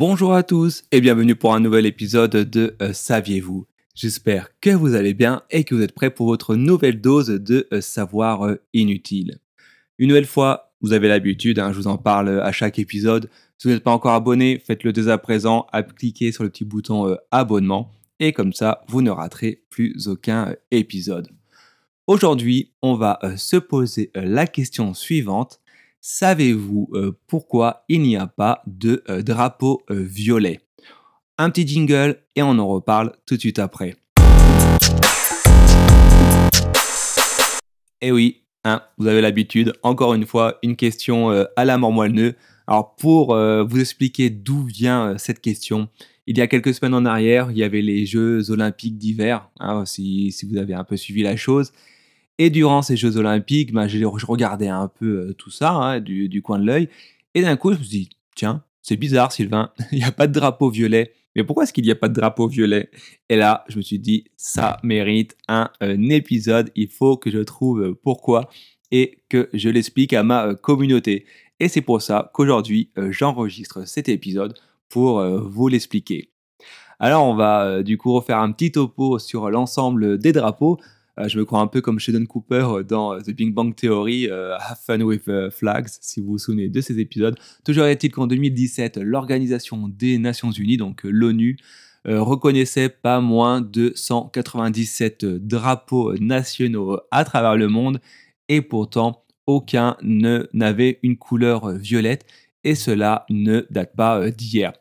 Bonjour à tous et bienvenue pour un nouvel épisode de euh, Saviez-vous? J'espère que vous allez bien et que vous êtes prêts pour votre nouvelle dose de euh, savoir euh, inutile. Une nouvelle fois, vous avez l'habitude, hein, je vous en parle à chaque épisode. Si vous n'êtes pas encore abonné, faites-le dès à présent, cliquez sur le petit bouton abonnement et comme ça, vous ne raterez plus aucun épisode. Aujourd'hui, on va se poser la question suivante. Savez-vous pourquoi il n'y a pas de drapeau violet? Un petit jingle et on en reparle tout de suite après. Eh oui, hein, vous avez l'habitude, encore une fois, une question à la mort moelle Alors pour vous expliquer d'où vient cette question, il y a quelques semaines en arrière, il y avait les Jeux olympiques d'hiver, hein, si, vous avez un peu suivi la chose. Et durant ces Jeux Olympiques, bah, je, regardais un peu euh, tout ça hein, du, coin de l'œil. Et d'un coup, je me suis dit, tiens, c'est bizarre, Sylvain, il n'y a pas de drapeau violet. Mais pourquoi est-ce qu'il n'y a pas de drapeau violet? Et là, je me suis dit, ça mérite un, épisode. Il faut que je trouve euh, pourquoi et que je l'explique à ma euh, communauté. Et c'est pour ça qu'aujourd'hui, j'enregistre cet épisode pour vous l'expliquer. Alors, on va du coup refaire un petit topo sur l'ensemble des drapeaux. Euh, je me crois un peu comme Sheldon Cooper euh, dans euh, The Big Bang Theory, Have Fun with Flags, si vous vous souvenez de ces épisodes. Toujours est-il qu'en 2017, l'Organisation des Nations Unies, donc l'ONU, reconnaissait pas moins de 197 drapeaux nationaux à travers le monde et pourtant aucun n'avait une couleur violette et cela ne date pas d'hier.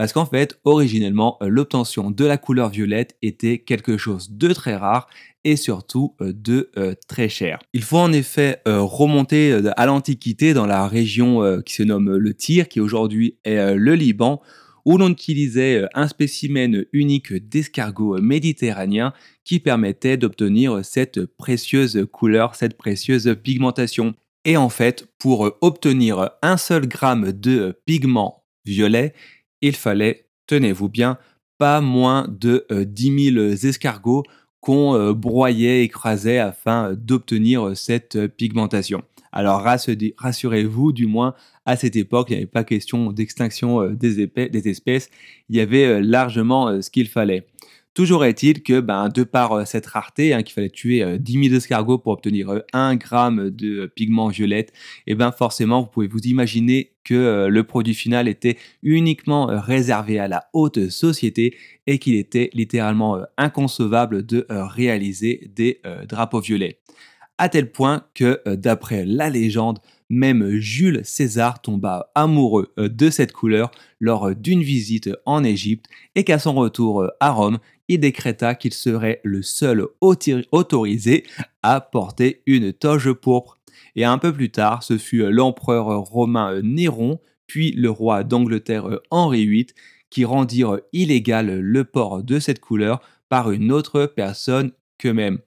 Parce qu'en fait, originellement, l'obtention de la couleur violette était quelque chose de très rare et surtout euh, de euh, très cher. Il faut en effet euh, remonter à l'Antiquité dans la région qui se nomme le Tyr, qui aujourd'hui est le Liban, où l'on utilisait un spécimen unique d'escargot méditerranéen qui permettait d'obtenir cette précieuse couleur, cette précieuse pigmentation. Et en fait, pour obtenir un seul gramme de pigment violet, il fallait, tenez-vous bien, pas moins de 10 000 escargots qu'on euh, broyait, écrasait afin euh, d'obtenir euh, cette pigmentation. Alors rassurez-vous, du moins à cette époque, il n'y avait pas question d'extinction des, espèces, il y avait largement ce qu'il fallait. Toujours est-il que, ben, de par cette rareté, hein, qu'il fallait tuer 10 000 escargots pour obtenir 1 gramme de pigment violette, et ben forcément, vous pouvez vous imaginer que le produit final était uniquement réservé à la haute société et qu'il était littéralement inconcevable de réaliser des drapeaux violets. À tel point que, d'après la légende, même Jules César tomba amoureux de cette couleur lors d'une visite en Égypte et qu'à son retour à Rome, il décréta qu'il serait le seul autorisé à porter une toge pourpre. Et un peu plus tard, ce fut l'empereur romain Néron, puis le roi d'Angleterre Henri VIII, qui rendirent illégal le port de cette couleur par une autre personne qu'eux-mêmes.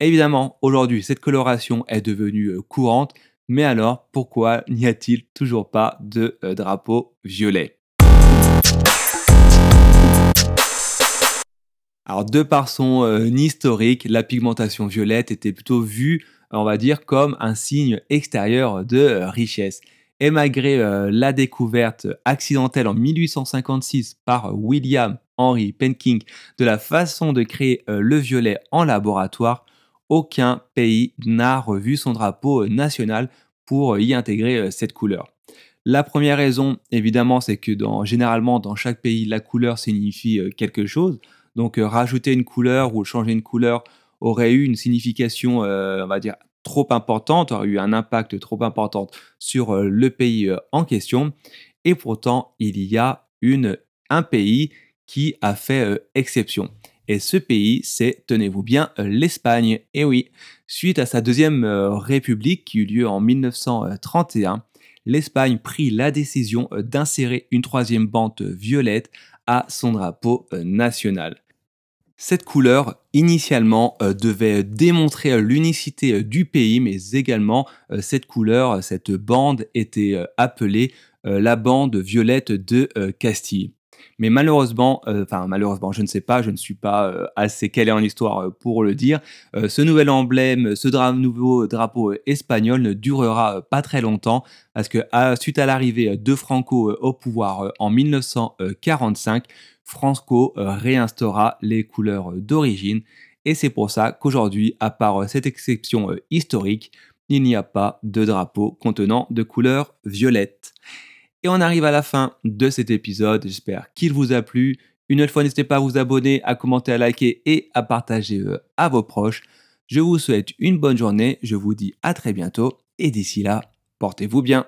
Évidemment, aujourd'hui, cette coloration est devenue courante, mais alors pourquoi n'y a-t-il toujours pas de drapeau violet? Alors, de par son euh, historique, la pigmentation violette était plutôt vue, on va dire, comme un signe extérieur de euh, richesse. Et malgré euh, la découverte accidentelle en 1856 par William Henry Penking de la façon de créer le violet en laboratoire, aucun pays n'a revu son drapeau national pour y intégrer cette couleur. La première raison, évidemment, c'est que généralement, dans chaque pays, la couleur signifie quelque chose. Donc euh, rajouter une couleur ou changer une couleur aurait eu une signification, euh, on va dire, trop importante, aurait eu un impact trop important sur euh, le pays en question. Et pourtant, il y a un pays qui a fait exception. Et ce pays, c'est, tenez-vous bien, l'Espagne. Et oui, suite à sa deuxième république qui eut lieu en 1931, l'Espagne prit la décision d'insérer une troisième bande violette à son drapeau national. Cette couleur, initialement, devait démontrer l'unicité du pays, mais également cette couleur, cette bande était appelée la bande violette de Castille. Mais malheureusement, euh, enfin malheureusement, je ne sais pas, je ne suis pas euh, assez calé en histoire euh, pour le dire. ce nouvel emblème, ce nouveau drapeau espagnol ne durera pas très longtemps parce que suite à l'arrivée de Franco au pouvoir en 1945, Franco réinstaura les couleurs d'origine. Et c'est pour ça qu'aujourd'hui, à part cette exception historique, il n'y a pas de drapeau contenant de couleur violette. Et on arrive à la fin de cet épisode. J'espère qu'il vous a plu. Une fois, n'hésitez pas à vous abonner, à commenter, à liker et à partager euh, à vos proches. Je vous souhaite une bonne journée. Je vous dis à très bientôt. Et d'ici là, portez-vous bien.